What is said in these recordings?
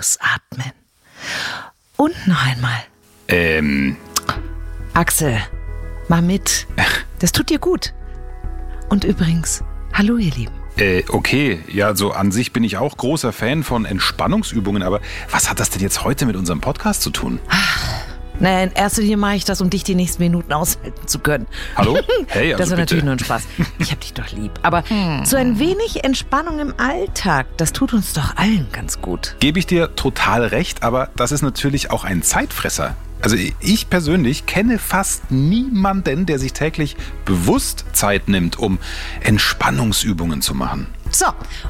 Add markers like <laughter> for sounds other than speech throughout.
Ausatmen. Und noch einmal. Ähm, Axel, mal mit. Das tut dir gut. Und übrigens, hallo ihr Lieben. äh, okay, ja, so an sich bin ich auch großer Fan von Entspannungsübungen, aber was hat das denn jetzt heute mit unserem Podcast zu tun? Naja, in erster Linie mache ich das, um dich die nächsten Minuten aushalten zu können. Hallo? <laughs> Hey, also das war bitte. natürlich nur ein Spaß. Ich hab dich doch lieb. Aber so ein wenig Entspannung im Alltag, das tut uns doch allen ganz gut. Gebe ich dir total recht, aber das ist natürlich auch ein Zeitfresser. Also ich persönlich kenne fast niemanden, der sich täglich bewusst Zeit nimmt, um Entspannungsübungen zu machen. So,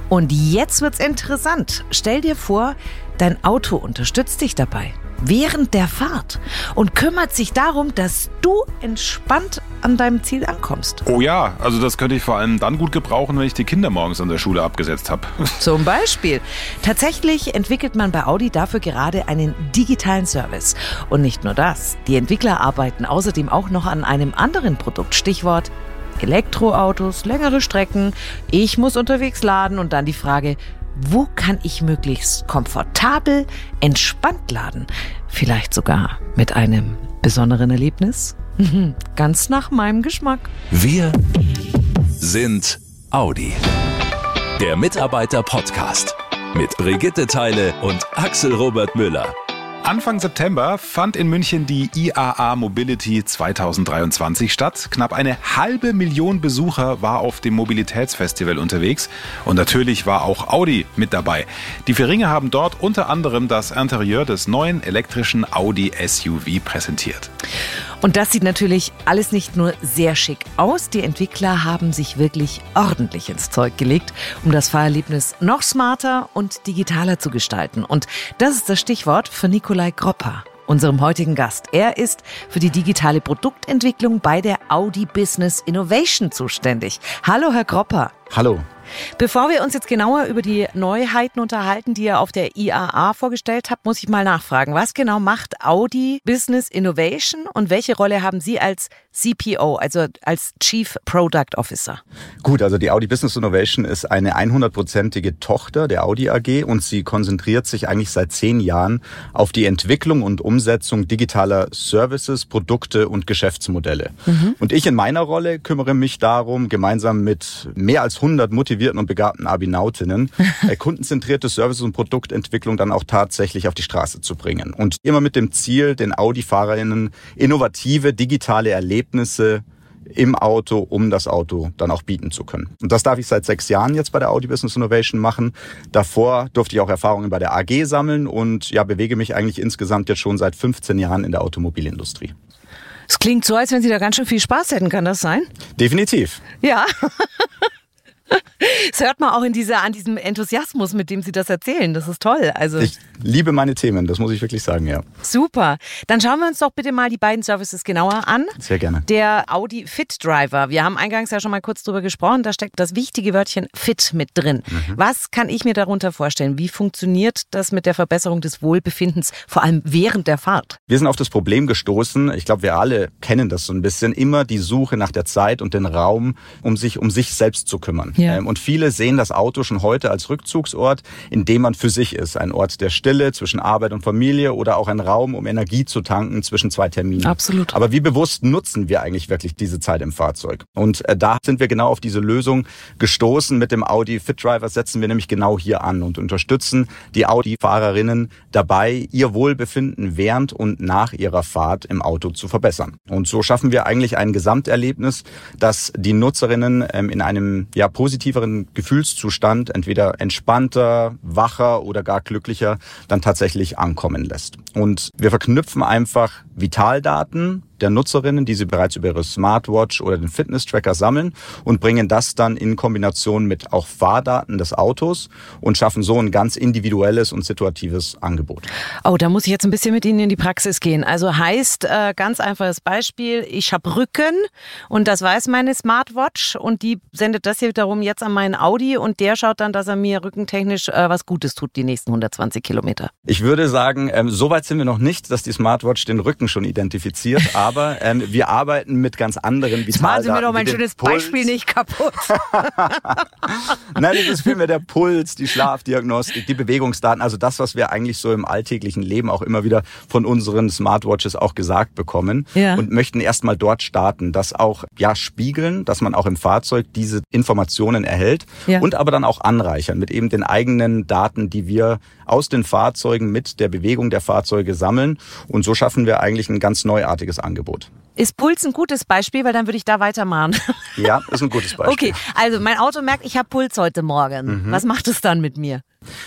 und jetzt wird's interessant. Stell dir vor, dein Auto unterstützt dich dabei während der Fahrt und kümmert sich darum, dass du entspannt an deinem Ziel ankommst. Oh ja, also das könnte ich vor allem dann gut gebrauchen, wenn ich die Kinder morgens an der Schule abgesetzt habe. <laughs> Zum Beispiel. Tatsächlich entwickelt man bei Audi dafür gerade einen digitalen Service. Und nicht nur das. Die Entwickler arbeiten außerdem auch noch an einem anderen Produkt. Stichwort Elektroautos, längere Strecken. Ich muss unterwegs laden und dann die Frage, wo kann ich möglichst komfortabel, entspannt laden? Vielleicht sogar mit einem besonderen Erlebnis? <laughs> Ganz nach meinem Geschmack. Wir sind Audi. Der Mitarbeiter-Podcast mit Brigitte Teile und Axel Robert Müller. Anfang September fand in München die IAA Mobility 2023 statt. Knapp eine halbe Million Besucher war auf dem Mobilitätsfestival unterwegs und natürlich war auch Audi mit dabei. Die Vieringe haben dort unter anderem das Interieur des neuen elektrischen Audi SUV präsentiert. Und das sieht natürlich alles nicht nur sehr schick aus, die Entwickler haben sich wirklich ordentlich ins Zeug gelegt, um das Fahrerlebnis noch smarter und digitaler zu gestalten. Und das ist das Stichwort für Nikolai Gropper, unserem heutigen Gast. Er ist für die digitale Produktentwicklung bei der Audi Business Innovation zuständig. Hallo, Herr Gropper. Hallo. Bevor wir uns jetzt genauer über die Neuheiten unterhalten, die ihr auf der IAA vorgestellt habt, muss ich mal nachfragen. Was genau macht Audi Business Innovation und welche Rolle haben Sie als CPO, also als Chief Product Officer? Gut, also die Audi Business Innovation ist eine 100-prozentige Tochter der Audi AG und sie konzentriert sich eigentlich seit zehn Jahren auf die Entwicklung und Umsetzung digitaler Services, Produkte und Geschäftsmodelle. Und ich in meiner Rolle kümmere mich darum, gemeinsam mit mehr als 100 motivierten und begabten Abinautinnen <laughs> äh, kundenzentrierte Services und Produktentwicklung dann auch tatsächlich auf die Straße zu bringen. Und immer mit dem Ziel, den Audi-Fahrerinnen innovative digitale Erlebnisse im Auto, um das Auto dann auch bieten zu können. Und das darf ich seit sechs Jahren jetzt bei der Audi Business Innovation machen. Davor durfte ich auch Erfahrungen bei der AG sammeln und ja, bewege mich eigentlich insgesamt jetzt schon seit 15 Jahren in der Automobilindustrie. Es klingt so, als wenn Sie da ganz schön viel Spaß hätten, kann das sein? Definitiv. Ja. <laughs> Das hört man auch in dieser, an diesem Enthusiasmus, mit dem Sie das erzählen. Das ist toll. Also Ich liebe meine Themen, das muss ich wirklich sagen, ja. super. Dann schauen wir uns doch bitte mal die beiden Services genauer an. Sehr gerne. Der Audi Fit Driver. Wir haben eingangs ja schon mal kurz drüber gesprochen. Da steckt das wichtige Wörtchen Fit mit drin. Was kann ich mir darunter vorstellen? Wie funktioniert das mit der Verbesserung des Wohlbefindens, vor allem während der Fahrt? Wir sind auf das Problem gestoßen, ich glaube, wir alle kennen das so ein bisschen, immer die Suche nach der Zeit und den Raum, um sich um sich selbst zu kümmern. Ja. Ähm, Und viele sehen das Auto schon heute als Rückzugsort, in dem man für sich ist. Ein Ort der Stille zwischen Arbeit und Familie oder auch ein Raum, um Energie zu tanken zwischen zwei Terminen. Absolut. Aber wie bewusst nutzen wir eigentlich wirklich diese Zeit im Fahrzeug? Und äh, da sind wir genau auf diese Lösung gestoßen. Mit dem Audi Fit Driver setzen wir nämlich genau hier an und unterstützen die Audi-Fahrerinnen dabei, ihr Wohlbefinden während und nach ihrer Fahrt im Auto zu verbessern. Und so schaffen wir eigentlich ein Gesamterlebnis, das die Nutzerinnen ähm, in einem ja positiveren Gefühlszustand entweder entspannter, wacher oder gar glücklicher dann tatsächlich ankommen lässt. Und wir verknüpfen einfach Vitaldaten der Nutzerinnen, die sie bereits über ihre Smartwatch oder den Fitness-Tracker sammeln und bringen das dann in Kombination mit auch Fahrdaten des Autos und schaffen so ein ganz individuelles und situatives Angebot. Oh, da muss ich jetzt ein bisschen mit Ihnen in die Praxis gehen. Also heißt, äh, ganz einfaches Beispiel, ich habe Rücken und das weiß meine Smartwatch und die sendet das hier wiederum jetzt an meinen Audi und der schaut dann, dass er mir rückentechnisch äh, was Gutes tut, die nächsten 120 Kilometer. Ich würde sagen, ähm, so weit sind wir noch nicht, dass die Smartwatch den Rücken schon identifiziert, aber <laughs> ähm, wir arbeiten mit ganz anderen Vitaldaten. Machen Sie mir doch mein schönes Puls. Beispiel nicht kaputt. <laughs> Nein, das ist vielmehr der Puls, die Schlafdiagnostik, die Bewegungsdaten, also das, was wir eigentlich so im alltäglichen Leben auch immer wieder von unseren Smartwatches auch gesagt bekommen ja. und möchten erstmal dort starten, das auch ja spiegeln, dass man auch im Fahrzeug diese Informationen erhält ja. und aber dann auch anreichern mit eben den eigenen Daten, die wir aus den Fahrzeugen mit der Bewegung der Fahrzeuge sammeln und so schaffen wir eigentlich ein ganz neuartiges Angebot. Ist Puls ein gutes Beispiel, weil dann würde ich da weitermachen. <laughs> Ja, ist ein gutes Beispiel. Okay, also mein Auto merkt, ich habe Puls heute Morgen. Mhm. Was macht es dann mit mir?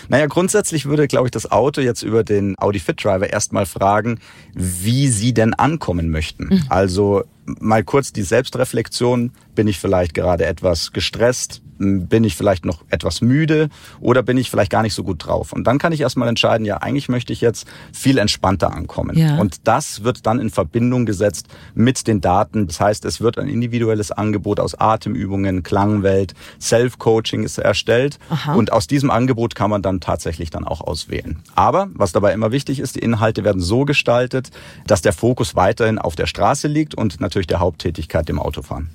Naja, grundsätzlich würde, glaube ich, das Auto jetzt über den Audi Fit Driver erstmal fragen, wie Sie denn ankommen möchten. Mhm. Also mal kurz die Selbstreflexion. Bin ich vielleicht gerade etwas gestresst? bin ich vielleicht noch etwas müde oder bin ich vielleicht gar nicht so gut drauf. Und dann kann ich erstmal entscheiden, ja, eigentlich möchte ich jetzt viel entspannter ankommen. Ja. Und das wird dann in Verbindung gesetzt mit den Daten. Das heißt, es wird ein individuelles Angebot aus Atemübungen, Klangwelt, Self-Coaching ist erstellt. Aha. Und aus diesem Angebot kann man dann tatsächlich dann auch auswählen. Aber was dabei immer wichtig ist, die Inhalte werden so gestaltet, dass der Fokus weiterhin auf der Straße liegt und natürlich der Haupttätigkeit dem Autofahren.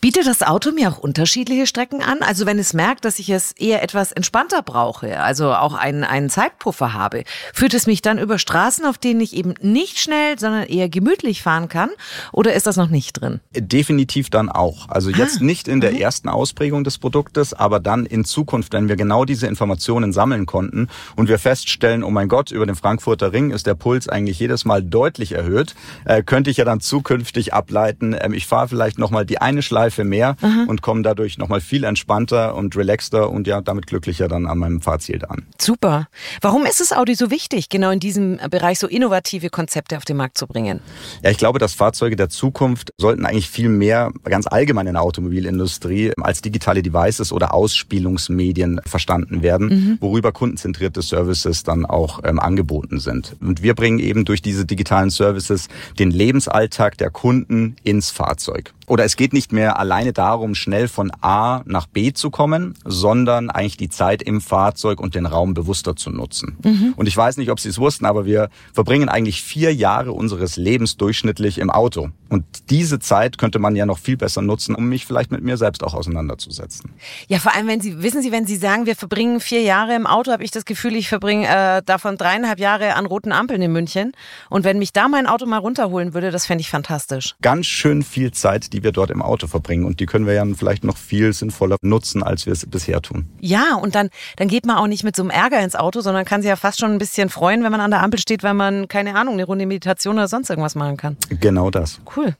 Bietet das Auto mir auch unterschiedliche Strecken an? Also wenn es merkt, dass ich es eher etwas entspannter brauche, also auch einen, einen Zeitpuffer habe, führt es mich dann über Straßen, auf denen ich eben nicht schnell, sondern eher gemütlich fahren kann? Oder ist das noch nicht drin? Definitiv dann auch. Also jetzt ah, nicht in der okay. ersten Ausprägung des Produktes, aber dann in Zukunft, wenn wir genau diese Informationen sammeln konnten und wir feststellen, oh mein Gott, über den Frankfurter Ring ist der Puls eigentlich jedes Mal deutlich erhöht, äh, könnte ich ja dann zukünftig ableiten, äh, ich fahre vielleicht nochmal die eine Schleife mehr Aha. und komme dadurch nochmal viel entspannter entspannter und relaxter und ja, damit glücklicher dann an meinem Fahrziel an. Super. Warum ist es Audi so wichtig, genau in diesem Bereich so innovative Konzepte auf den Markt zu bringen? Ja, ich glaube, dass Fahrzeuge der Zukunft sollten eigentlich viel mehr ganz allgemein in der Automobilindustrie als digitale Devices oder Ausspielungsmedien verstanden werden, mhm. worüber kundenzentrierte Services dann auch ähm, angeboten sind. Und wir bringen eben durch diese digitalen Services den Lebensalltag der Kunden ins Fahrzeug oder es geht nicht mehr alleine darum, schnell von A nach B zu kommen, sondern eigentlich die Zeit im Fahrzeug und den Raum bewusster zu nutzen. Mhm. Und ich weiß nicht, ob Sie es wussten, aber wir verbringen eigentlich vier Jahre unseres Lebens durchschnittlich im Auto. Und diese Zeit könnte man ja noch viel besser nutzen, um mich vielleicht mit mir selbst auch auseinanderzusetzen. Ja, vor allem, wenn Sie, wissen Sie, wenn Sie sagen, wir verbringen vier Jahre im Auto, habe ich das Gefühl, ich verbringe äh, davon dreieinhalb Jahre an roten Ampeln in München. Und wenn mich da mein Auto mal runterholen würde, das fände ich fantastisch. Ganz schön viel Zeit, die wir dort im Auto verbringen. Und die können wir ja vielleicht noch viel sinnvoller nutzen, als wir es bisher tun. Ja, und dann, dann geht man auch nicht mit so einem Ärger ins Auto, sondern kann sich ja fast schon ein bisschen freuen, wenn man an der Ampel steht, weil man, keine Ahnung, eine Runde Meditation oder sonst irgendwas machen kann. Genau das. Cool.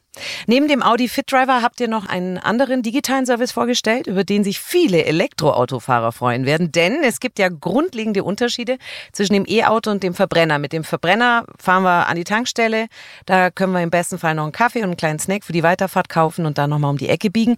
Neben dem Audi Fit Driver habt ihr noch einen anderen digitalen Service vorgestellt, über den sich viele Elektroautofahrer freuen werden. Denn es gibt ja grundlegende Unterschiede zwischen dem E-Auto und dem Verbrenner. Mit dem Verbrenner fahren wir an die Tankstelle. Da können wir im besten Fall noch einen Kaffee und einen kleinen Snack für die Weiterfahrt kaufen und dann nochmal um die Ecke biegen.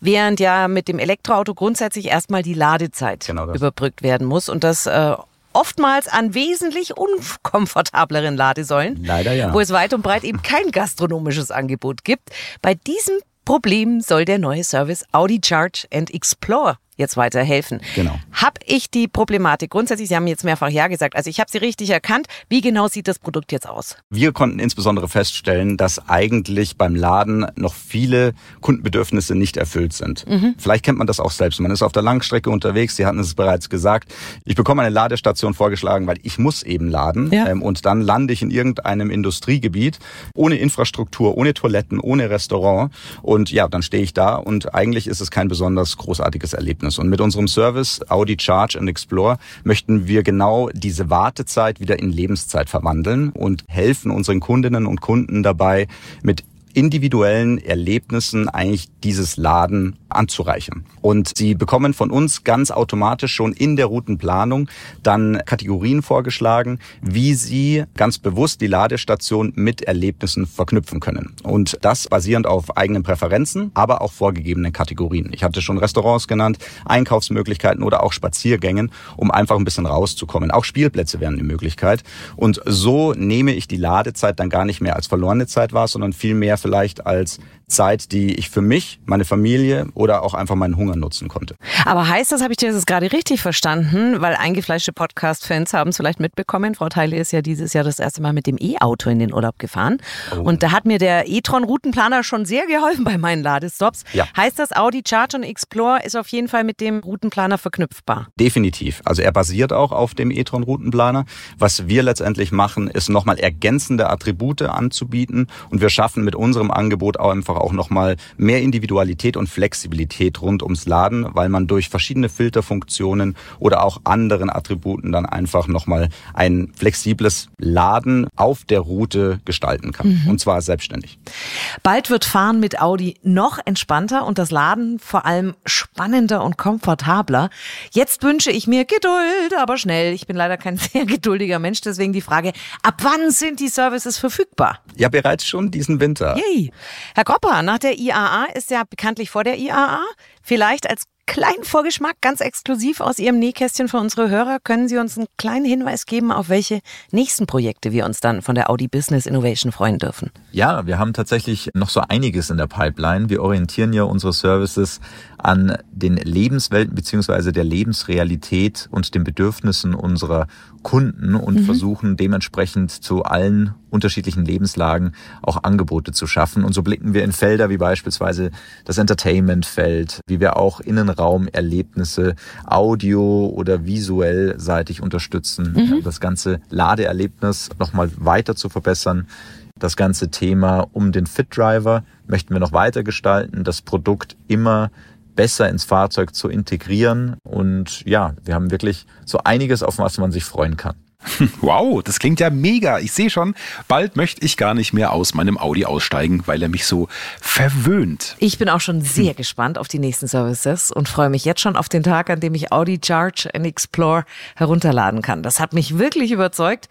Während ja mit dem Elektroauto grundsätzlich erstmal die Ladezeit genau überbrückt werden muss. Und das äh, oftmals an wesentlich unkomfortableren Ladesäulen. Leider ja. Wo es weit und breit eben kein gastronomisches Angebot gibt. Bei diesem Problem soll der neue Service Audi Charge and Explore jetzt weiterhelfen. Genau. Habe ich die Problematik grundsätzlich, Sie haben jetzt mehrfach Ja gesagt, also ich habe sie richtig erkannt. Wie genau sieht das Produkt jetzt aus? Wir konnten insbesondere feststellen, dass eigentlich beim Laden noch viele Kundenbedürfnisse nicht erfüllt sind. Mhm. Vielleicht kennt man das auch selbst. Man ist auf der Langstrecke unterwegs, Sie hatten es bereits gesagt. Ich bekomme eine Ladestation vorgeschlagen, weil ich muss eben laden. Ja. Ähm, und dann lande ich in irgendeinem Industriegebiet ohne Infrastruktur, ohne Toiletten, ohne Restaurant. Und ja, dann stehe ich da und eigentlich ist es kein besonders großartiges Erlebnis. Erlebnis. Und mit unserem Service Audi Charge and Explore möchten wir genau diese Wartezeit wieder in Lebenszeit verwandeln und helfen unseren Kundinnen und Kunden dabei, mit individuellen Erlebnissen eigentlich dieses Laden anzureichern. Und Sie bekommen von uns ganz automatisch schon in der Routenplanung dann Kategorien vorgeschlagen, wie Sie ganz bewusst die Ladestation mit Erlebnissen verknüpfen können. Und das basierend auf eigenen Präferenzen, aber auch vorgegebenen Kategorien. Ich hatte schon Restaurants genannt, Einkaufsmöglichkeiten oder auch Spaziergängen, um einfach ein bisschen rauszukommen. Auch Spielplätze wären eine Möglichkeit. Und so nehme ich die Ladezeit dann gar nicht mehr als verlorene Zeit wahr, sondern vielmehr vielleicht als Zeit, die ich für mich, meine Familie oder oder auch einfach meinen Hunger nutzen konnte. Aber heißt das, habe ich dir das gerade richtig verstanden? Weil eingefleischte Podcast-Fans haben es vielleicht mitbekommen. Frau Teile ist ja dieses Jahr das erste Mal mit dem E-Auto in den Urlaub gefahren. Oh. Und da hat mir der e-tron-Routenplaner schon sehr geholfen bei meinen Ladestops. Ja. Heißt das, Audi Charge und Explore ist auf jeden Fall mit dem Routenplaner verknüpfbar? Definitiv. Also er basiert auch auf dem e-tron-Routenplaner. Was wir letztendlich machen, ist nochmal ergänzende Attribute anzubieten. Und wir schaffen mit unserem Angebot auch einfach auch nochmal mehr Individualität und Flexibilität rund ums Laden, weil man durch verschiedene Filterfunktionen oder auch anderen Attributen dann einfach nochmal ein flexibles Laden auf der Route gestalten kann. Mhm. Und zwar selbstständig. Bald wird Fahren mit Audi noch entspannter und das Laden vor allem spannender und komfortabler. Jetzt wünsche ich mir Geduld, aber schnell. Ich bin leider kein <laughs> sehr geduldiger Mensch, deswegen die Frage, ab wann sind die Services verfügbar? Ja, bereits schon diesen Winter. Yay. Herr Gropper, nach der IAA ist ja bekanntlich vor der IAA. ah, Vielleicht als kleinen Vorgeschmack, ganz exklusiv aus Ihrem Nähkästchen für unsere Hörer, können Sie uns einen kleinen Hinweis geben, auf welche nächsten Projekte wir uns dann von der Audi Business Innovation freuen dürfen? Ja, wir haben tatsächlich noch so einiges in der Pipeline. Wir orientieren ja unsere Services an den Lebenswelten beziehungsweise der Lebensrealität und den Bedürfnissen unserer Kunden und mhm. versuchen dementsprechend zu allen unterschiedlichen Lebenslagen auch Angebote zu schaffen. Und so blicken wir in Felder wie beispielsweise das Entertainment-Feld, wie wir auch Innenraumerlebnisse audio oder visuell seitig unterstützen, mhm. das ganze Ladeerlebnis nochmal weiter zu verbessern. Das ganze Thema um den Fit-Driver möchten wir noch weiter gestalten, das Produkt immer besser ins Fahrzeug zu integrieren. Und ja, wir haben wirklich so einiges, auf was man sich freuen kann. <laughs> Wow, das klingt ja mega. Ich sehe schon, bald möchte ich gar nicht mehr aus meinem Audi aussteigen, weil er mich so verwöhnt. Ich bin auch schon sehr hm. gespannt auf die nächsten Services und freue mich jetzt schon auf den Tag, an dem ich Audi Charge and Explore herunterladen kann. Das hat mich wirklich überzeugt.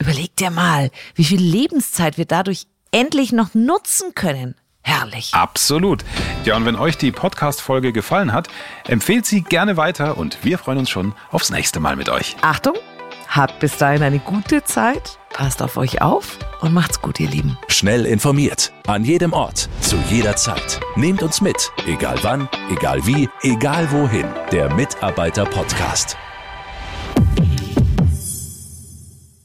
Überleg dir mal, wie viel Lebenszeit wir dadurch endlich noch nutzen können. Herrlich. Absolut. Ja, und wenn euch die Podcast-Folge gefallen hat, empfehlt sie gerne weiter und wir freuen uns schon aufs nächste Mal mit euch. Achtung, habt bis dahin eine gute Zeit, passt auf euch auf und macht's gut, ihr Lieben. Schnell informiert, an jedem Ort, zu jeder Zeit. Nehmt uns mit, egal wann, egal wie, egal wohin. Der Mitarbeiter-Podcast.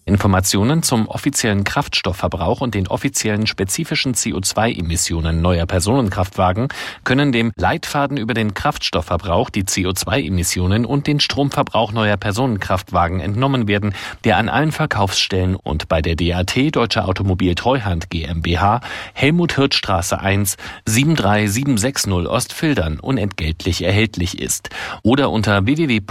Informationen zum offiziellen Kraftstoffverbrauch und den offiziellen spezifischen CO2-Emissionen neuer Personenkraftwagen können dem Leitfaden über den Kraftstoffverbrauch, die CO2-Emissionen und den Stromverbrauch neuer Personenkraftwagen entnommen werden, der an allen Verkaufsstellen und bei der DAT Deutsche Automobil Treuhand GmbH Helmut Hirt Straße 1 73760 Ostfildern unentgeltlich erhältlich ist oder unter www.dat.de.